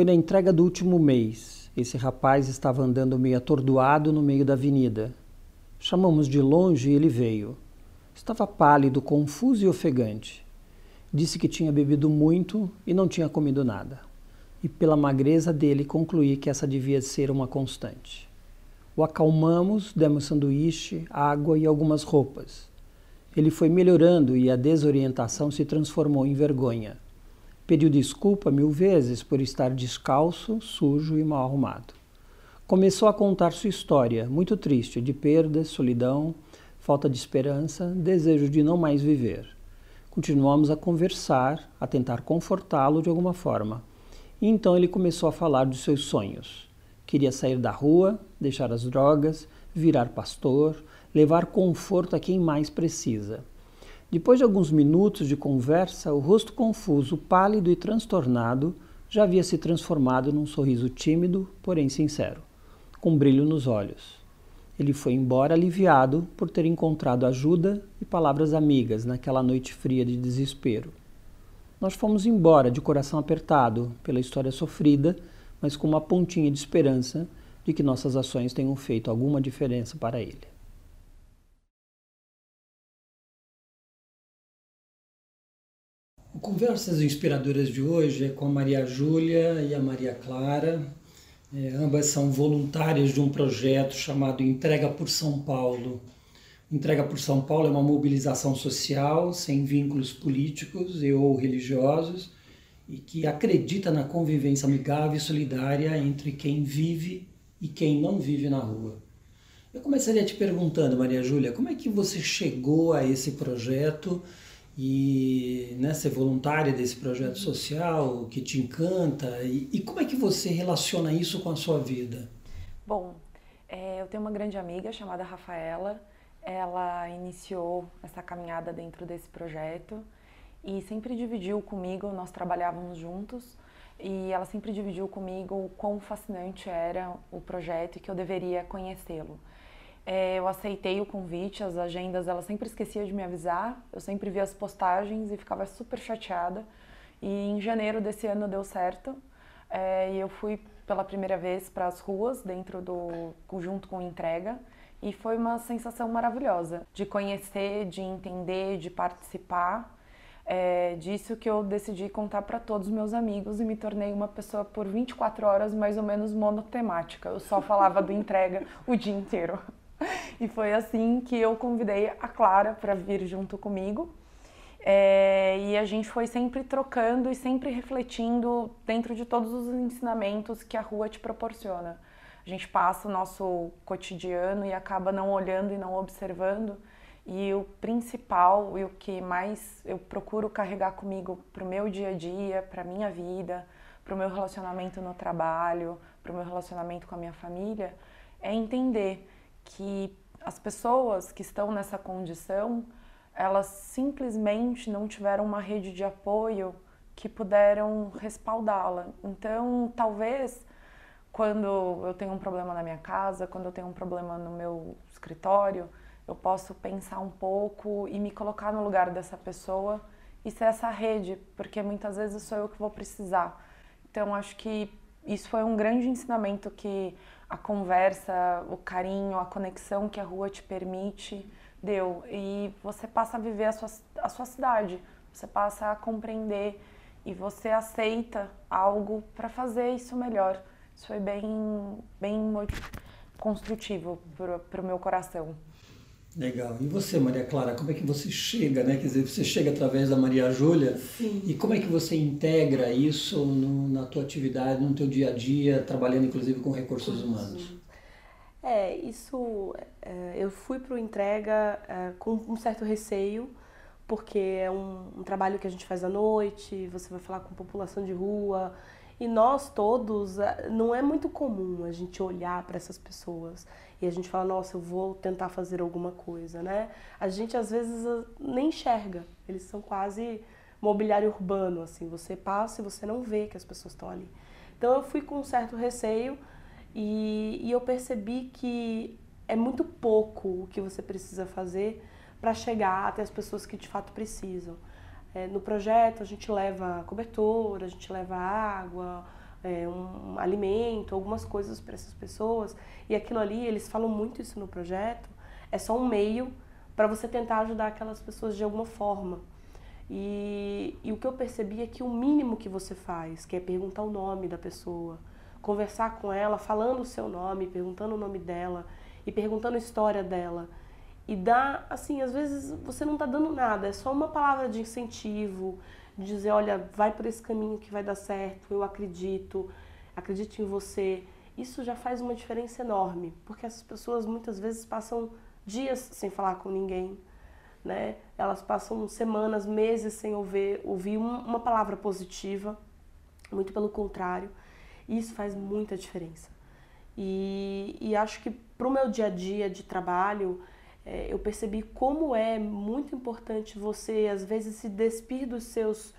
Foi na entrega do último mês. Esse rapaz estava andando meio atordoado no meio da avenida. Chamamos de longe e ele veio. Estava pálido, confuso e ofegante. Disse que tinha bebido muito e não tinha comido nada. E pela magreza dele concluí que essa devia ser uma constante. O acalmamos, demos sanduíche, água e algumas roupas. Ele foi melhorando e a desorientação se transformou em vergonha. Pediu desculpa mil vezes por estar descalço, sujo e mal arrumado. Começou a contar sua história, muito triste, de perdas, solidão, falta de esperança, desejo de não mais viver. Continuamos a conversar, a tentar confortá-lo de alguma forma. E então ele começou a falar dos seus sonhos. Queria sair da rua, deixar as drogas, virar pastor, levar conforto a quem mais precisa. Depois de alguns minutos de conversa, o rosto confuso, pálido e transtornado já havia se transformado num sorriso tímido, porém sincero, com brilho nos olhos. Ele foi embora aliviado por ter encontrado ajuda e palavras amigas naquela noite fria de desespero. Nós fomos embora de coração apertado pela história sofrida, mas com uma pontinha de esperança de que nossas ações tenham feito alguma diferença para ele. Conversas Inspiradoras de hoje é com a Maria Júlia e a Maria Clara. É, ambas são voluntárias de um projeto chamado Entrega por São Paulo. Entrega por São Paulo é uma mobilização social sem vínculos políticos e ou religiosos e que acredita na convivência amigável e solidária entre quem vive e quem não vive na rua. Eu começaria te perguntando, Maria Júlia, como é que você chegou a esse projeto? E né, ser voluntária desse projeto social que te encanta e, e, como é que você relaciona isso com a sua vida? Bom, é, eu tenho uma grande amiga chamada Rafaela. Ela iniciou essa caminhada dentro desse projeto e sempre dividiu comigo. Nós trabalhávamos juntos e ela sempre dividiu comigo o quão fascinante era o projeto e que eu deveria conhecê-lo. É, eu aceitei o convite, as agendas, ela sempre esquecia de me avisar, eu sempre via as postagens e ficava super chateada. E em janeiro desse ano deu certo, é, e eu fui pela primeira vez para as ruas, dentro do, junto com entrega, e foi uma sensação maravilhosa de conhecer, de entender, de participar. É disso que eu decidi contar para todos os meus amigos e me tornei uma pessoa por 24 horas mais ou menos monotemática. Eu só falava do entrega o dia inteiro. E foi assim que eu convidei a Clara para vir junto comigo. É, e a gente foi sempre trocando e sempre refletindo dentro de todos os ensinamentos que a rua te proporciona. A gente passa o nosso cotidiano e acaba não olhando e não observando. E o principal e o que mais eu procuro carregar comigo para o meu dia a dia, para minha vida, para o meu relacionamento no trabalho, para o meu relacionamento com a minha família, é entender que as pessoas que estão nessa condição, elas simplesmente não tiveram uma rede de apoio que puderam respaldá-la. Então, talvez quando eu tenho um problema na minha casa, quando eu tenho um problema no meu escritório, eu posso pensar um pouco e me colocar no lugar dessa pessoa e ser essa rede, porque muitas vezes sou eu que vou precisar. Então, acho que isso foi um grande ensinamento que a conversa, o carinho, a conexão que a rua te permite deu. E você passa a viver a sua, a sua cidade, você passa a compreender e você aceita algo para fazer isso melhor. Isso foi bem, bem construtivo para o meu coração. Legal. E você, Maria Clara, como é que você chega, né? Quer dizer, você chega através da Maria Júlia. Sim. E como é que você integra isso no, na tua atividade, no teu dia a dia, trabalhando inclusive com recursos humanos? É, isso. É, eu fui para o entrega é, com um certo receio, porque é um, um trabalho que a gente faz à noite, você vai falar com população de rua. E nós todos, é, não é muito comum a gente olhar para essas pessoas e a gente fala, nossa, eu vou tentar fazer alguma coisa, né? A gente às vezes nem enxerga, eles são quase mobiliário urbano, assim, você passa e você não vê que as pessoas estão ali. Então eu fui com um certo receio e, e eu percebi que é muito pouco o que você precisa fazer para chegar até as pessoas que de fato precisam. É, no projeto a gente leva cobertor, a gente leva água, é, um alimento, algumas coisas para essas pessoas. E aquilo ali, eles falam muito isso no projeto, é só um meio para você tentar ajudar aquelas pessoas de alguma forma. E, e o que eu percebi é que o mínimo que você faz, que é perguntar o nome da pessoa, conversar com ela, falando o seu nome, perguntando o nome dela e perguntando a história dela. E dá, assim, às vezes você não está dando nada, é só uma palavra de incentivo, dizer, olha, vai por esse caminho que vai dar certo, eu acredito, acredito em você. Isso já faz uma diferença enorme, porque essas pessoas muitas vezes passam dias sem falar com ninguém, né? Elas passam semanas, meses sem ouvir, ouvir uma palavra positiva, muito pelo contrário. E isso faz muita diferença. E, e acho que para o meu dia a dia de trabalho, eu percebi como é muito importante você, às vezes, se despir dos seus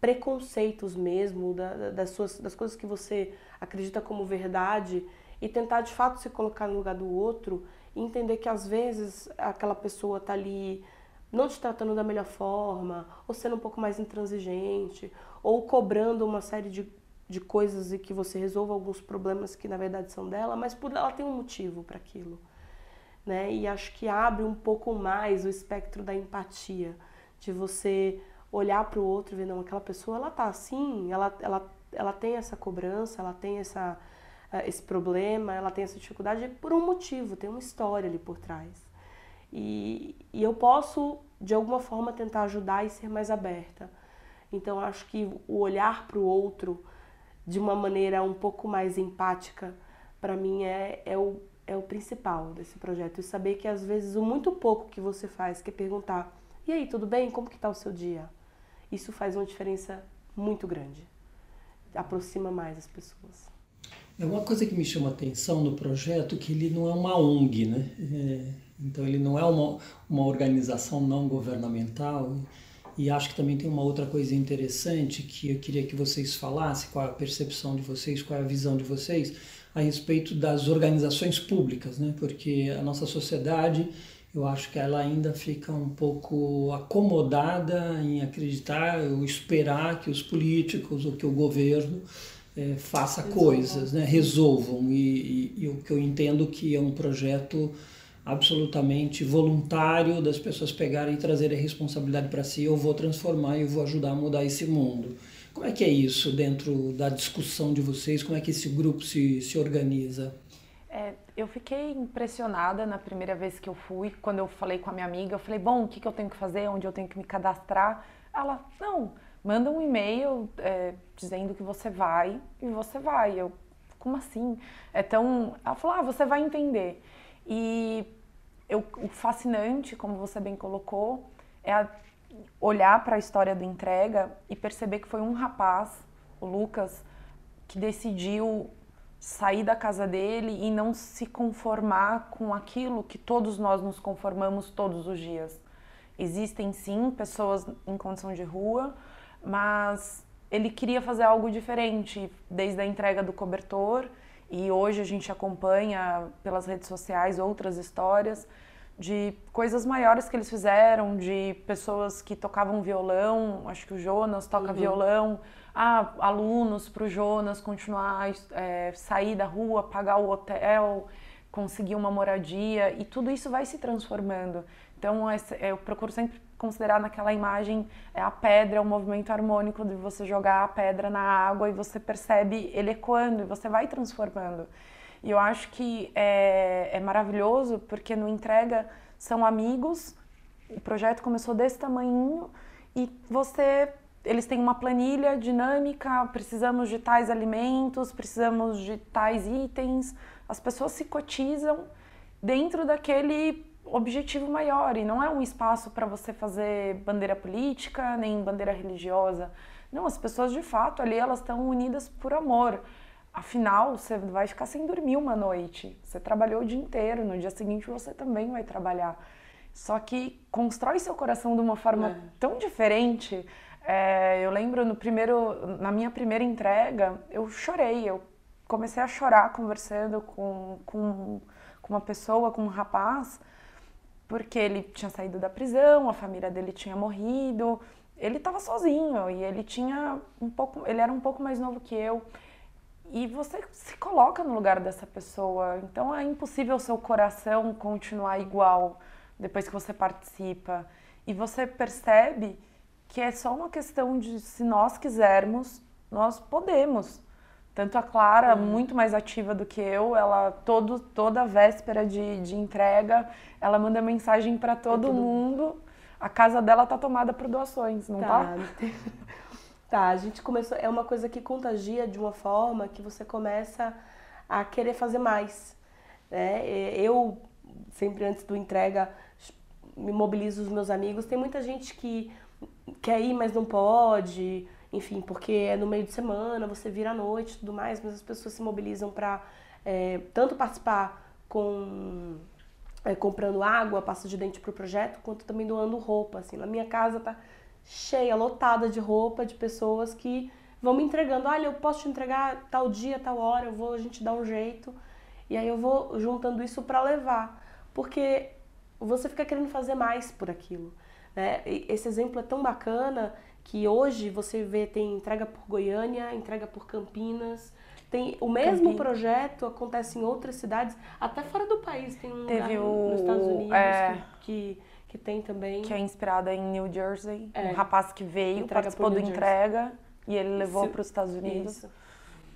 preconceitos mesmo, da, das, suas, das coisas que você acredita como verdade e tentar de fato se colocar no lugar do outro e entender que às vezes aquela pessoa está ali não te tratando da melhor forma, ou sendo um pouco mais intransigente, ou cobrando uma série de, de coisas e que você resolva alguns problemas que na verdade são dela, mas por ela tem um motivo para aquilo. Né? E acho que abre um pouco mais o espectro da empatia, de você olhar para o outro e ver, não, aquela pessoa ela tá assim, ela, ela, ela tem essa cobrança, ela tem essa, eh, esse problema, ela tem essa dificuldade por um motivo, tem uma história ali por trás. E, e eu posso, de alguma forma, tentar ajudar e ser mais aberta. Então, acho que o olhar para o outro de uma maneira um pouco mais empática, para mim, é, é, o, é o principal desse projeto. E saber que, às vezes, o muito pouco que você faz, que é perguntar, e aí, tudo bem? Como que está o seu dia? Isso faz uma diferença muito grande. Aproxima mais as pessoas. É uma coisa que me chama a atenção no projeto que ele não é uma ONG, né? É, então ele não é uma, uma organização não governamental e acho que também tem uma outra coisa interessante que eu queria que vocês falassem, qual é a percepção de vocês, qual é a visão de vocês a respeito das organizações públicas, né? Porque a nossa sociedade, eu acho que ela ainda fica um pouco acomodada em acreditar ou esperar que os políticos ou que o governo é, faça resolvam. coisas, né? resolvam. E, e, e, o que eu entendo que é um projeto absolutamente voluntário das pessoas pegarem e trazerem a responsabilidade para si. Eu vou transformar, eu vou ajudar a mudar esse mundo. Como é que é isso dentro da discussão de vocês? Como é que esse grupo se, se organiza? É, eu fiquei impressionada na primeira vez que eu fui, quando eu falei com a minha amiga, eu falei, bom, o que, que eu tenho que fazer, onde eu tenho que me cadastrar? Ela, não, manda um e-mail é, dizendo que você vai e você vai. Eu, como assim? É tão... Ela falou, ah, você vai entender. E eu, o fascinante, como você bem colocou, é olhar para a história do entrega e perceber que foi um rapaz, o Lucas, que decidiu sair da casa dele e não se conformar com aquilo que todos nós nos conformamos todos os dias. Existem sim pessoas em condição de rua, mas ele queria fazer algo diferente, desde a entrega do cobertor e hoje a gente acompanha pelas redes sociais outras histórias de coisas maiores que eles fizeram, de pessoas que tocavam violão, acho que o Jonas toca uhum. violão, ah, alunos para o Jonas continuar, é, sair da rua, pagar o hotel, conseguir uma moradia, e tudo isso vai se transformando. Então, eu procuro sempre considerar naquela imagem é a pedra, o movimento harmônico de você jogar a pedra na água e você percebe ele ecoando e você vai transformando. E eu acho que é, é maravilhoso porque no Entrega são amigos, o projeto começou desse tamanho e você eles têm uma planilha dinâmica, precisamos de tais alimentos, precisamos de tais itens, as pessoas se cotizam dentro daquele objetivo maior e não é um espaço para você fazer bandeira política nem bandeira religiosa. Não, as pessoas de fato ali elas estão unidas por amor. Afinal, você vai ficar sem dormir uma noite. Você trabalhou o dia inteiro, no dia seguinte você também vai trabalhar. Só que constrói seu coração de uma forma é. tão diferente. É, eu lembro no primeiro, na minha primeira entrega, eu chorei. Eu comecei a chorar conversando com, com, com uma pessoa, com um rapaz, porque ele tinha saído da prisão, a família dele tinha morrido, ele estava sozinho e ele tinha um pouco, ele era um pouco mais novo que eu. E você se coloca no lugar dessa pessoa. Então é impossível o seu coração continuar igual depois que você participa. E você percebe que é só uma questão de se nós quisermos, nós podemos. Tanto a Clara, uhum. muito mais ativa do que eu, ela todo, toda véspera de, de entrega, ela manda mensagem para todo mundo. A casa dela tá tomada por doações, não tá? Tá, tá a gente começou, é uma coisa que contagia de uma forma que você começa a querer fazer mais. Né? Eu, sempre antes do entrega, me mobilizo os meus amigos. Tem muita gente que quer ir, mas não pode, enfim, porque é no meio de semana, você vira à noite e tudo mais, mas as pessoas se mobilizam para é, tanto participar com é, comprando água, pasta de dente para o projeto, quanto também doando roupa. Assim, na minha casa tá cheia, lotada de roupa de pessoas que vão me entregando. Olha, eu posso te entregar tal dia, tal hora, eu vou, a gente dá um jeito. E aí eu vou juntando isso para levar, porque você fica querendo fazer mais por aquilo. Né? Esse exemplo é tão bacana que hoje você vê tem entrega por Goiânia, entrega por Campinas, tem o mesmo projeto acontece em outras cidades, até fora do país tem um Teve lugar o, nos Estados Unidos é, que, que, que, tem também que é inspirada em New Jersey, é, um rapaz que veio entrega participou do entrega e ele levou para os Estados Unidos. Isso.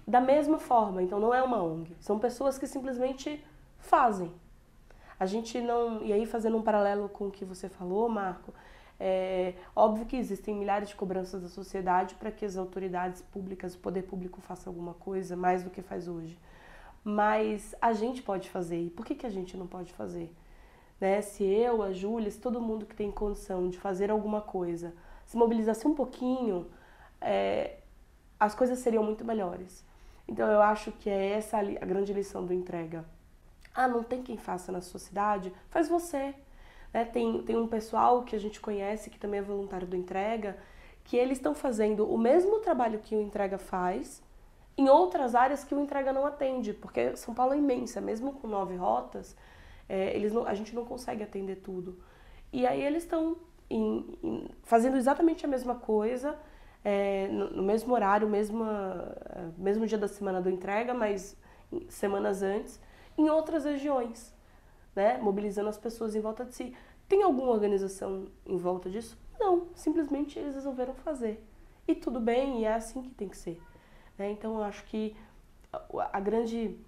Da mesma forma, então não é uma ONG, são pessoas que simplesmente fazem. A gente não. E aí, fazendo um paralelo com o que você falou, Marco, é óbvio que existem milhares de cobranças da sociedade para que as autoridades públicas, o poder público faça alguma coisa mais do que faz hoje. Mas a gente pode fazer. E por que, que a gente não pode fazer? Né? Se eu, a Júlia, se todo mundo que tem condição de fazer alguma coisa se mobilizasse um pouquinho, é, as coisas seriam muito melhores. Então eu acho que é essa a grande lição do entrega ah, não tem quem faça na sua cidade? Faz você. Né? Tem, tem um pessoal que a gente conhece, que também é voluntário do Entrega, que eles estão fazendo o mesmo trabalho que o Entrega faz em outras áreas que o Entrega não atende, porque São Paulo é imensa, mesmo com nove rotas, é, eles não, a gente não consegue atender tudo. E aí eles estão fazendo exatamente a mesma coisa, é, no, no, mesmo horário, mesmo, é, mesmo dia da semana do entrega, mas semanas antes, em outras regiões, né? mobilizando as pessoas em volta de si. Tem alguma organização em volta disso? Não, simplesmente eles resolveram fazer. E tudo bem, e é assim que tem que ser. Né? Então eu acho que a grande,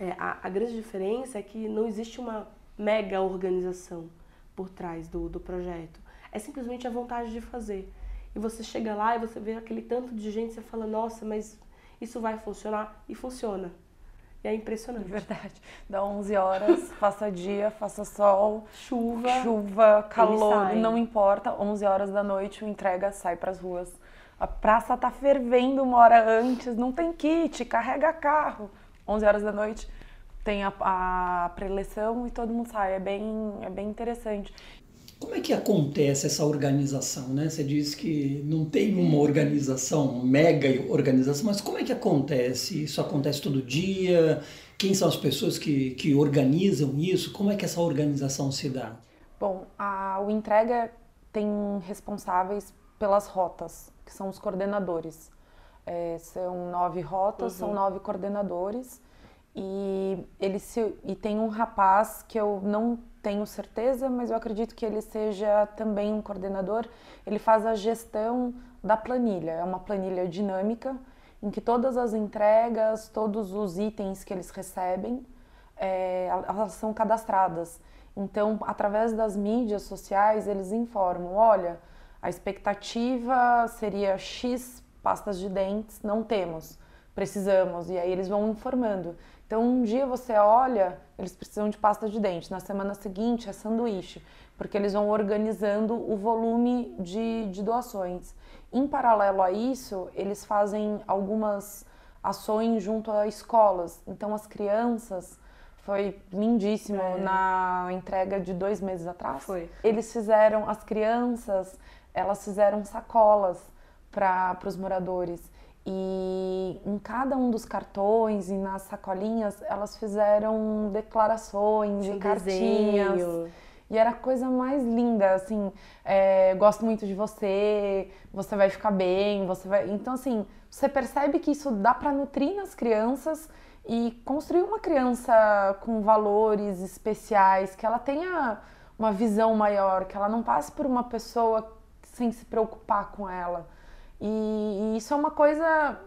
é, a, a, grande diferença é que não existe uma mega organização por trás do, do projeto. É simplesmente a vontade de fazer. E você chega lá e você vê aquele tanto de gente, você fala, nossa, mas isso vai funcionar? E funciona. E é impressionante. Verdade. Dá 11 horas, faça dia, faça sol, chuva, chuva, calor, não importa. 11 horas da noite o entrega sai para as ruas. A praça tá fervendo uma hora antes, não tem kit, carrega carro. 11 horas da noite tem a, a preleção e todo mundo sai. É bem, é bem interessante. Como é que acontece essa organização, né? Você diz que não tem uma organização, mega organização, mas como é que acontece? Isso acontece todo dia? Quem são as pessoas que, que organizam isso? Como é que essa organização se dá? Bom, a, o Entrega tem responsáveis pelas rotas, que são os coordenadores. É, são nove rotas, uhum. são nove coordenadores. E, ele se, e tem um rapaz que eu não tenho certeza, mas eu acredito que ele seja também um coordenador. Ele faz a gestão da planilha, é uma planilha dinâmica em que todas as entregas, todos os itens que eles recebem, é, elas são cadastradas. Então, através das mídias sociais, eles informam: olha, a expectativa seria X pastas de dentes, não temos, precisamos. E aí eles vão informando. Então, um dia você olha, eles precisam de pasta de dente, na semana seguinte é sanduíche, porque eles vão organizando o volume de, de doações. Em paralelo a isso, eles fazem algumas ações junto a escolas. Então, as crianças, foi lindíssimo é. na entrega de dois meses atrás. Foi. Eles fizeram, as crianças, elas fizeram sacolas para os moradores. E em cada um dos cartões e nas sacolinhas, elas fizeram declarações e cartinhas. Desenho. E era a coisa mais linda, assim, é, gosto muito de você, você vai ficar bem, você vai. Então, assim, você percebe que isso dá para nutrir nas crianças e construir uma criança com valores especiais, que ela tenha uma visão maior, que ela não passe por uma pessoa sem se preocupar com ela. E, e isso é uma coisa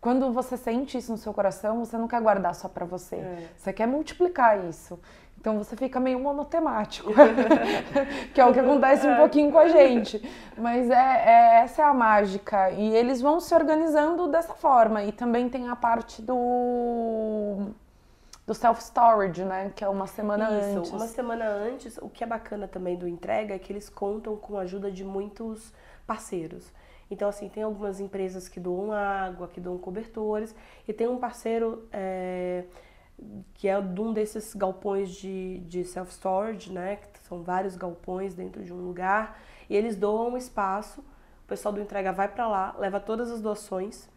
quando você sente isso no seu coração, você não quer guardar só para você. É. Você quer multiplicar isso. Então você fica meio monotemático, que é o que acontece um pouquinho com a gente. Mas é, é, essa é a mágica. E eles vão se organizando dessa forma. E também tem a parte do do self-storage, né? Que é uma semana Isso, antes. Uma semana antes, o que é bacana também do entrega é que eles contam com a ajuda de muitos parceiros. Então, assim, tem algumas empresas que doam água, que doam cobertores, e tem um parceiro é, que é de um desses galpões de, de self-storage, né? Que são vários galpões dentro de um lugar, e eles doam um espaço, o pessoal do entrega vai para lá, leva todas as doações.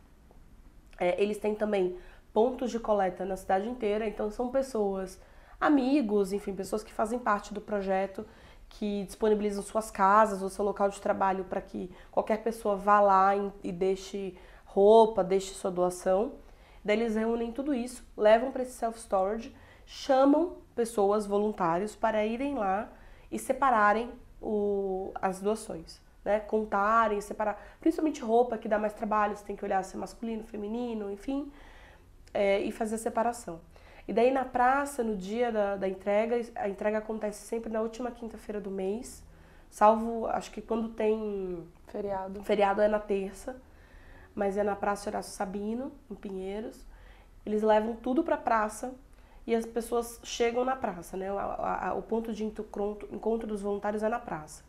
É, eles têm também pontos de coleta na cidade inteira, então são pessoas, amigos, enfim, pessoas que fazem parte do projeto, que disponibilizam suas casas ou seu local de trabalho para que qualquer pessoa vá lá e deixe roupa, deixe sua doação. Daí eles reúnem tudo isso, levam para esse self-storage, chamam pessoas, voluntários, para irem lá e separarem o, as doações. Né? Contarem, separar. Principalmente roupa, que dá mais trabalho, você tem que olhar se é masculino, feminino, enfim é, e fazer a separação. E daí na praça, no dia da, da entrega, a entrega acontece sempre na última quinta-feira do mês, salvo, acho que quando tem feriado. Feriado é na terça, mas é na Praça Horácio Sabino, em Pinheiros. Eles levam tudo para a praça e as pessoas chegam na praça, né? O, a, o ponto de encontro, encontro dos voluntários é na praça.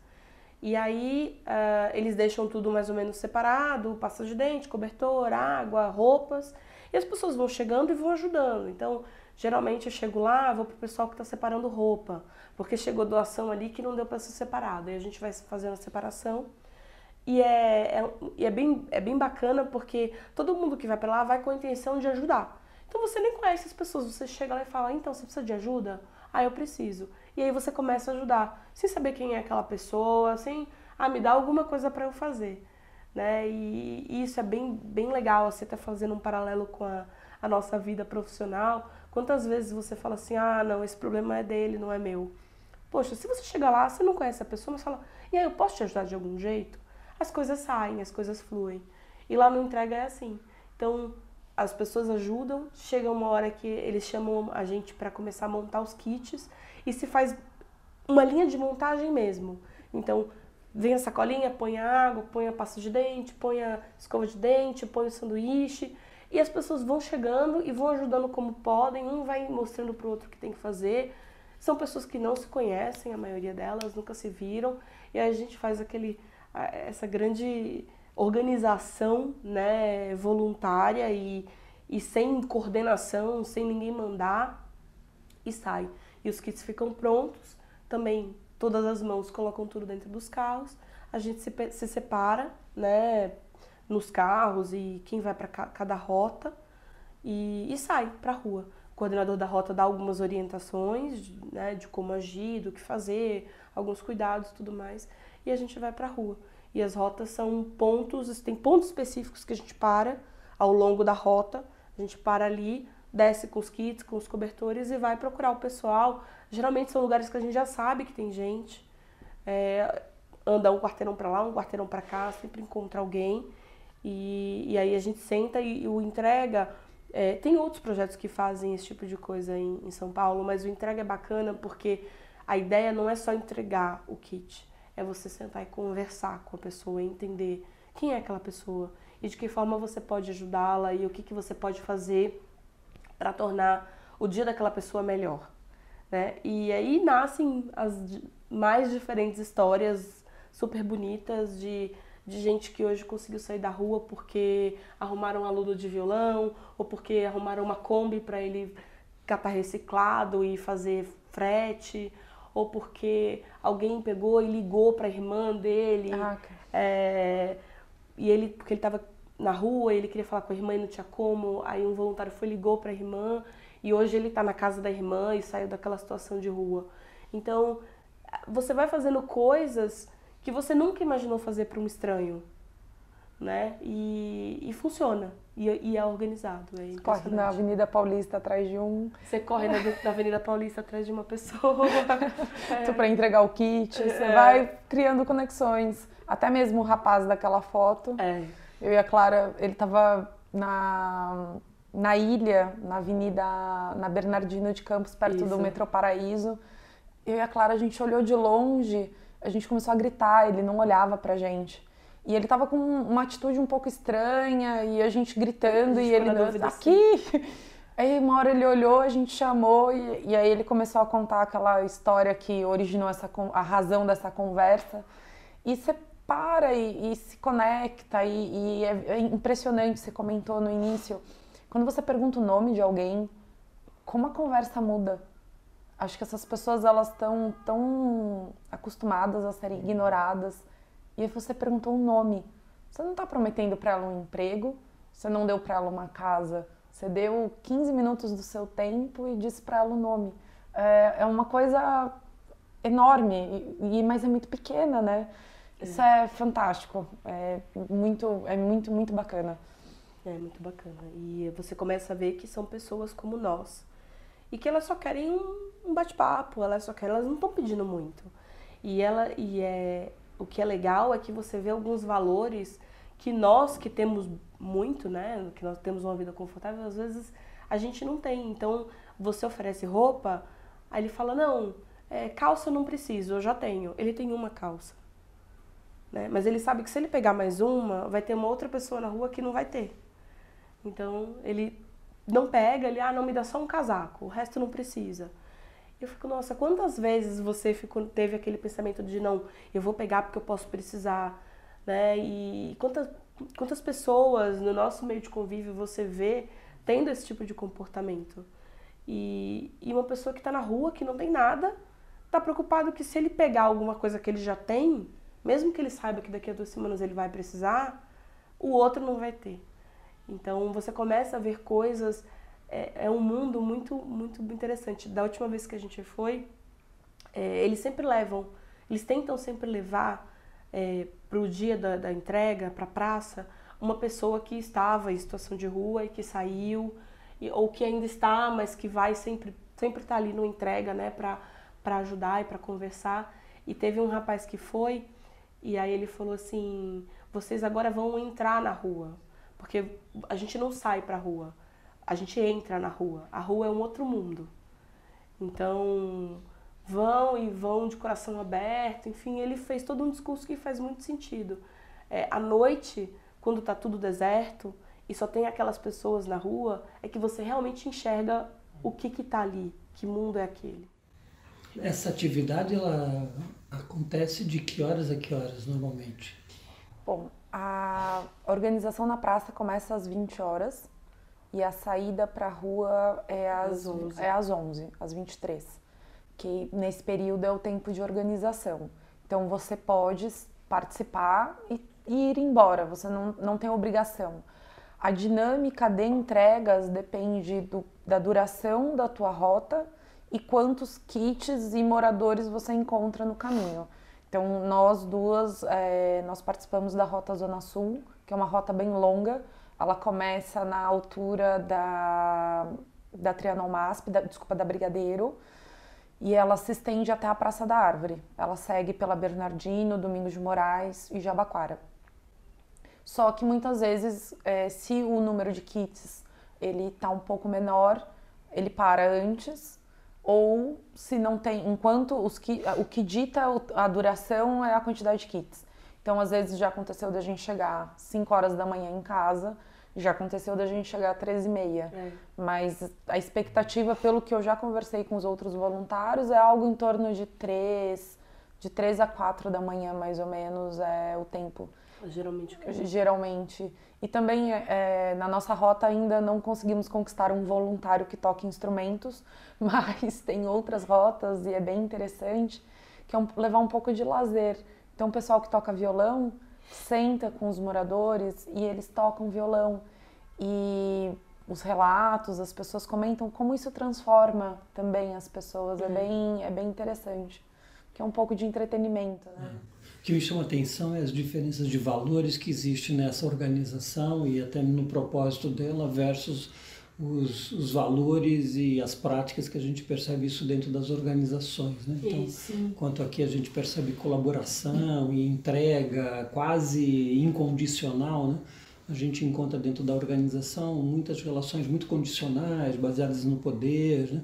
E aí uh, eles deixam tudo mais ou menos separado, pasta de dente, cobertor, água, roupas. E as pessoas vão chegando e vão ajudando. Então, geralmente eu chego lá, vou pro pessoal que está separando roupa, porque chegou doação ali que não deu para ser separado. E a gente vai fazendo a separação. E é, é, é, bem, é bem bacana porque todo mundo que vai para lá vai com a intenção de ajudar. Então você nem conhece as pessoas, você chega lá e fala, então você precisa de ajuda? Ah, eu preciso. E aí você começa a ajudar, sem saber quem é aquela pessoa, sem, ah, me dá alguma coisa para eu fazer né? E, e, isso é bem, bem legal, você tá fazendo um paralelo com a, a nossa vida profissional. Quantas vezes você fala assim, ah, não, esse problema é dele, não é meu. Poxa, se você chegar lá, você não conhece a pessoa, mas fala, e aí, eu posso te ajudar de algum jeito? As coisas saem, as coisas fluem. E lá no entrega é assim. Então, as pessoas ajudam, chega uma hora que eles chamam a gente para começar a montar os kits e se faz uma linha de montagem mesmo. Então, Vem a sacolinha, põe a água, põe a pasta de dente, põe a escova de dente, põe o sanduíche. E as pessoas vão chegando e vão ajudando como podem, um vai mostrando para o outro o que tem que fazer. São pessoas que não se conhecem, a maioria delas nunca se viram, e a gente faz aquele essa grande organização, né, voluntária e, e sem coordenação, sem ninguém mandar, e sai. E os kits ficam prontos, também todas as mãos colocam tudo dentro dos carros, a gente se, se separa, né, nos carros e quem vai para cada rota e, e sai para a rua. O coordenador da rota dá algumas orientações, né, de como agir, do que fazer, alguns cuidados, tudo mais, e a gente vai para a rua. E as rotas são pontos, tem pontos específicos que a gente para ao longo da rota, a gente para ali, desce com os kits, com os cobertores e vai procurar o pessoal. Geralmente são lugares que a gente já sabe que tem gente. É, anda um quarteirão para lá, um quarteirão para cá, sempre encontra alguém. E, e aí a gente senta e, e o entrega. É, tem outros projetos que fazem esse tipo de coisa em, em São Paulo, mas o entrega é bacana porque a ideia não é só entregar o kit, é você sentar e conversar com a pessoa, entender quem é aquela pessoa e de que forma você pode ajudá-la e o que, que você pode fazer para tornar o dia daquela pessoa melhor. Né? E aí nascem as mais diferentes histórias super bonitas de, de gente que hoje conseguiu sair da rua porque arrumaram um aluno de violão ou porque arrumaram uma Kombi para ele catar reciclado e fazer frete ou porque alguém pegou e ligou para a irmã dele ah, é, e ele porque ele estava na rua, ele queria falar com a irmã e não tinha como. Aí um voluntário foi ligou para a irmã e hoje ele está na casa da irmã e saiu daquela situação de rua. Então, você vai fazendo coisas que você nunca imaginou fazer para um estranho, né? E, e funciona. E, e, é organizado. É corre na Avenida Paulista atrás de um. Você corre na, na Avenida Paulista atrás de uma pessoa. é. para entregar o kit. Você é. vai criando conexões. Até mesmo o rapaz daquela foto. É. Eu e a Clara, ele tava na, na ilha, na Avenida, na Bernardino de Campos, perto Isso. do Metrô Paraíso. Eu e a Clara, a gente olhou de longe, a gente começou a gritar, ele não olhava pra gente. E ele tava com uma atitude um pouco estranha e a gente gritando a gente e ele dúvida, aqui. Aí uma hora ele olhou, a gente chamou e, e, aí ele começou a contar aquela história que originou essa a razão dessa conversa. E você para e, e se conecta e, e é, é, impressionante. Você comentou no início quando você pergunta o nome de alguém, como a conversa muda. Acho que essas pessoas elas estão tão acostumadas a serem ignoradas e aí você perguntou um nome. Você não está prometendo para ela um emprego, você não deu para ela uma casa, você deu 15 minutos do seu tempo e disse para ela o nome. É, é, uma coisa enorme, e, mas é muito pequena, né? Isso é, é fantástico, é muito, é muito, muito bacana. É muito bacana. E você começa a ver que são pessoas como nós. E que elas só querem um, um bate-papo, elas só querem, elas não estão pedindo muito. E ela e é o que é legal é que você vê alguns valores que nós que temos muito, né, que nós temos uma vida confortável, às vezes a gente não tem. Então, você oferece roupa, aí ele fala: "Não, é, calça eu não preciso, eu já tenho". Ele tem uma calça. Né? Mas ele sabe que se ele pegar mais uma, vai ter uma outra pessoa na rua que não vai ter. Então, ele não pega, ele, ah, não me dá só um casaco, o resto não precisa. Eu fico, nossa, quantas vezes você ficou, teve aquele pensamento de não, eu vou pegar porque eu posso precisar, né? E quantas, quantas pessoas no nosso meio de convívio você vê tendo esse tipo de comportamento? E, e uma pessoa que está na rua, que não tem nada, está preocupado que se ele pegar alguma coisa que ele já tem, mesmo que ele saiba que daqui a duas semanas ele vai precisar, o outro não vai ter. Então você começa a ver coisas é, é um mundo muito, muito interessante. Da última vez que a gente foi, é, eles sempre levam, eles tentam sempre levar é, para o dia da, da entrega, para a praça, uma pessoa que estava em situação de rua e que saiu, e, ou que ainda está, mas que vai sempre sempre estar tá ali no entrega, né, para ajudar e para conversar. E teve um rapaz que foi, e aí ele falou assim: vocês agora vão entrar na rua, porque a gente não sai para a rua a gente entra na rua. A rua é um outro mundo. Então, vão e vão de coração aberto. Enfim, ele fez todo um discurso que faz muito sentido. É, à noite, quando está tudo deserto e só tem aquelas pessoas na rua, é que você realmente enxerga o que está ali, que mundo é aquele. Essa atividade ela acontece de que horas a que horas normalmente? Bom, a organização na praça começa às 20 horas e a saída para a rua é às, 11. é às 11, às 23, que nesse período é o tempo de organização. Então você pode participar e, e ir embora, você não, não tem obrigação. A dinâmica de entregas depende do, da duração da tua rota e quantos kits e moradores você encontra no caminho. Então nós duas, é, nós participamos da Rota Zona Sul, que é uma rota bem longa, ela começa na altura da, da Trianon Masp, da, desculpa, da Brigadeiro, e ela se estende até a Praça da Árvore. Ela segue pela Bernardino, Domingos de Moraes e Jabaquara. Só que muitas vezes, é, se o número de kits ele está um pouco menor, ele para antes, ou se não tem, enquanto os que, o que dita a duração é a quantidade de kits. Então, às vezes já aconteceu da gente chegar 5 horas da manhã em casa já aconteceu da gente chegar às 13 e meia. É. Mas a expectativa, pelo que eu já conversei com os outros voluntários, é algo em torno de 3, de 3 a 4 da manhã, mais ou menos, é o tempo. Geralmente. Geralmente. E também, é, na nossa rota, ainda não conseguimos conquistar um voluntário que toque instrumentos, mas tem outras rotas e é bem interessante, que é um, levar um pouco de lazer. Então, o pessoal que toca violão senta com os moradores e eles tocam violão e os relatos, as pessoas comentam como isso transforma também as pessoas, é, é bem, é bem interessante. que é um pouco de entretenimento, né? É. Que me chama a atenção é as diferenças de valores que existem nessa organização e até no propósito dela versus os, os, valores e as práticas que a gente percebe isso dentro das organizações. Né? Então, isso. enquanto aqui a gente percebe colaboração e entrega quase incondicional, né? a gente encontra dentro da organização muitas relações muito condicionais, baseadas no poder. Né?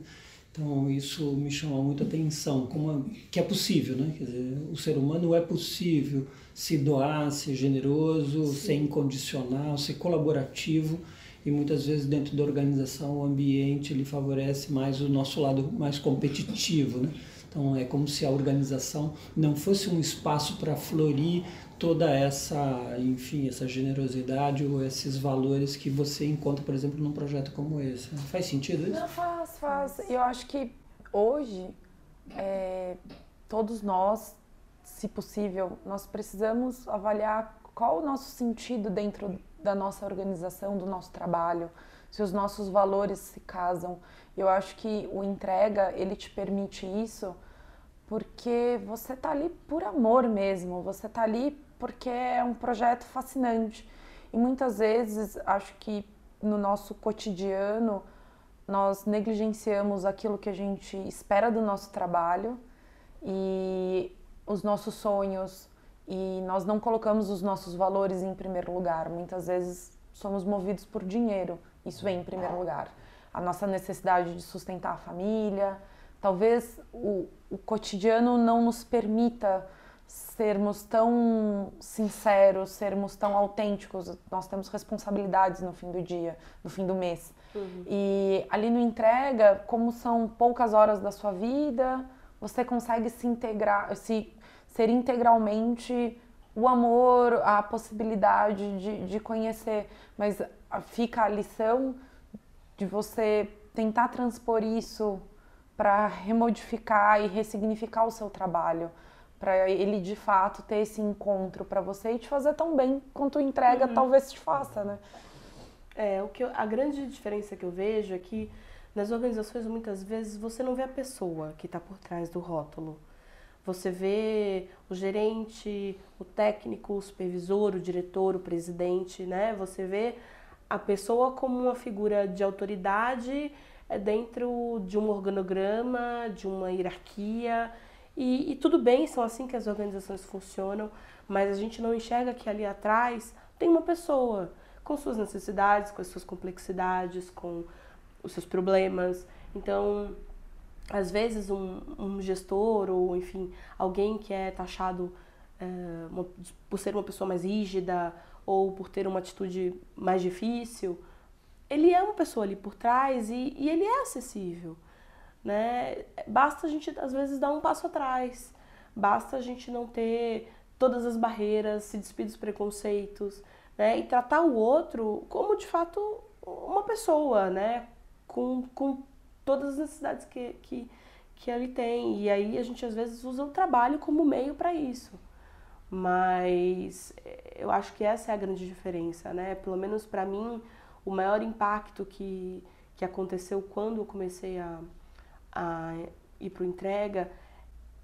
Então isso me chama muita atenção, como que é possível, né? Quer dizer, o ser humano é possível se doar, ser generoso, Sim. ser incondicional, ser colaborativo e muitas vezes dentro da organização o ambiente ele favorece mais o nosso lado mais competitivo, né? Então é como se a organização não fosse um espaço para florir toda essa, enfim, essa generosidade ou esses valores que você encontra, por exemplo, num projeto como esse. Faz sentido isso? Não, faz, faz. Eu acho que hoje é, todos nós, se possível, nós precisamos avaliar qual o nosso sentido dentro da nossa organização, do nosso trabalho, se os nossos valores se casam. Eu acho que o entrega, ele te permite isso porque você tá ali por amor mesmo, você tá ali porque é um projeto fascinante. E muitas vezes acho que no nosso cotidiano nós negligenciamos aquilo que a gente espera do nosso trabalho e os nossos sonhos, e nós não colocamos os nossos valores em primeiro lugar. Muitas vezes somos movidos por dinheiro, isso vem em primeiro lugar. A nossa necessidade de sustentar a família, talvez o, o cotidiano não nos permita sermos tão sinceros, sermos tão autênticos. Nós temos responsabilidades no fim do dia, no fim do mês. Uhum. E ali no entrega, como são poucas horas da sua vida, você consegue se integrar, se ser integralmente o amor, a possibilidade de, de conhecer, mas fica a lição de você tentar transpor isso para remodificar e ressignificar o seu trabalho, para ele de fato ter esse encontro para você e te fazer tão bem quanto entrega uhum. talvez te faça, né? É, o que eu, a grande diferença que eu vejo é que nas organizações muitas vezes você não vê a pessoa que está por trás do rótulo. Você vê o gerente, o técnico, o supervisor, o diretor, o presidente, né? Você vê a pessoa como uma figura de autoridade é, dentro de um organograma, de uma hierarquia. E, e, tudo bem, são assim que as organizações funcionam, mas a gente não enxerga que ali atrás tem uma pessoa com suas necessidades, com as suas complexidades, com os seus problemas. Então, às vezes um, um, gestor ou enfim alguém que é taxado é, uma, por ser uma pessoa mais rígida ou por ter uma atitude mais difícil ele é uma pessoa ali por trás e, e ele é acessível né basta a gente às vezes dar um passo atrás basta a gente não ter todas as barreiras se despir dos preconceitos né e tratar o outro como de fato uma pessoa né com, com todas as necessidades que, que, que ele tem. E aí a gente às vezes usa o trabalho como meio para isso. Mas eh, eu acho que essa é a grande diferença, né? Pelo menos para mim, o maior impacto que, que aconteceu quando eu comecei a, a ir para entrega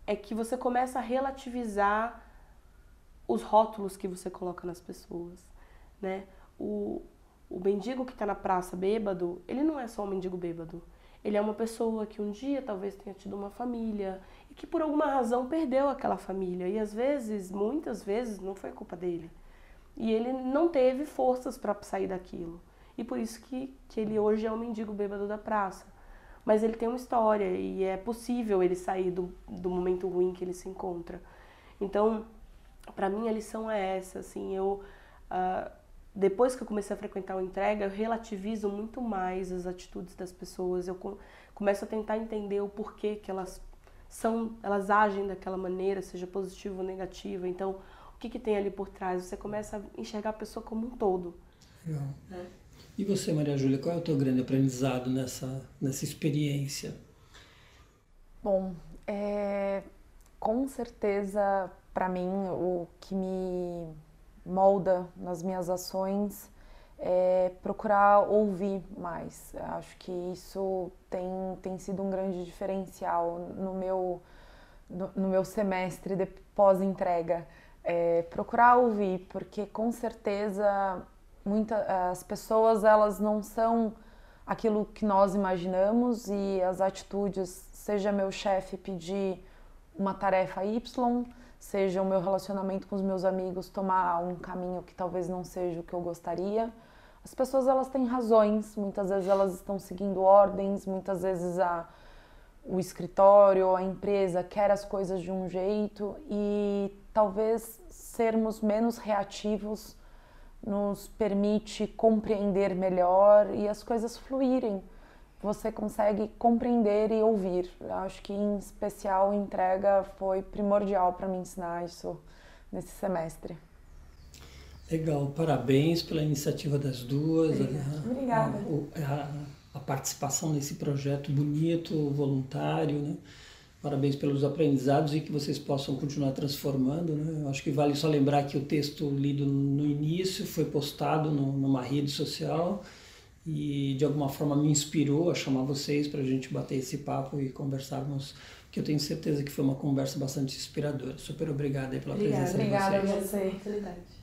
é que você começa a relativizar os rótulos que você coloca nas pessoas, né? O, o mendigo que está na praça bêbado, ele não é só um mendigo bêbado. Ele é uma pessoa que um dia talvez tenha tido uma família e que por alguma razão perdeu aquela família. E às vezes, muitas vezes, não foi culpa dele. E ele não teve forças para sair daquilo. E por isso que, que ele hoje é um mendigo bêbado da praça. Mas ele tem uma história e é possível ele sair do, do momento ruim que ele se encontra. Então, para mim a lição é essa, assim, eu... Uh, depois que eu comecei a frequentar o entrega, eu relativizo muito mais as atitudes das pessoas. Eu começo a tentar entender o porquê que elas são, elas agem daquela maneira, seja positiva ou negativa. Então, o que, que tem ali por trás? Você começa a enxergar a pessoa como um todo. Legal. É. E você, Maria Júlia, qual é o teu grande aprendizado nessa, nessa experiência? Bom, é, com certeza, para mim, o que me molda nas minhas ações é procurar ouvir mais. Acho que isso tem, tem sido um grande diferencial no meu, no, no meu semestre de pós-entrega, é, procurar ouvir, porque com certeza muitas as pessoas elas não são aquilo que nós imaginamos e as atitudes, seja meu chefe pedir uma tarefa Y, seja o meu relacionamento com os meus amigos tomar um caminho que talvez não seja o que eu gostaria. As pessoas elas têm razões, muitas vezes elas estão seguindo ordens, muitas vezes a o escritório, a empresa quer as coisas de um jeito e talvez sermos menos reativos nos permite compreender melhor e as coisas fluírem. Você consegue compreender e ouvir. Eu acho que em especial entrega foi primordial para me ensinar isso nesse semestre. Legal, parabéns pela iniciativa das duas. Obrigada. A, a, a participação nesse projeto bonito, voluntário, né? Parabéns pelos aprendizados e que vocês possam continuar transformando. Né? Eu acho que vale só lembrar que o texto lido no início foi postado no, numa rede social e de alguma forma me inspirou a chamar vocês para a gente bater esse papo e conversarmos, que eu tenho certeza que foi uma conversa bastante inspiradora. Super obrigada pela obrigada, presença obrigada de vocês. Obrigada a você.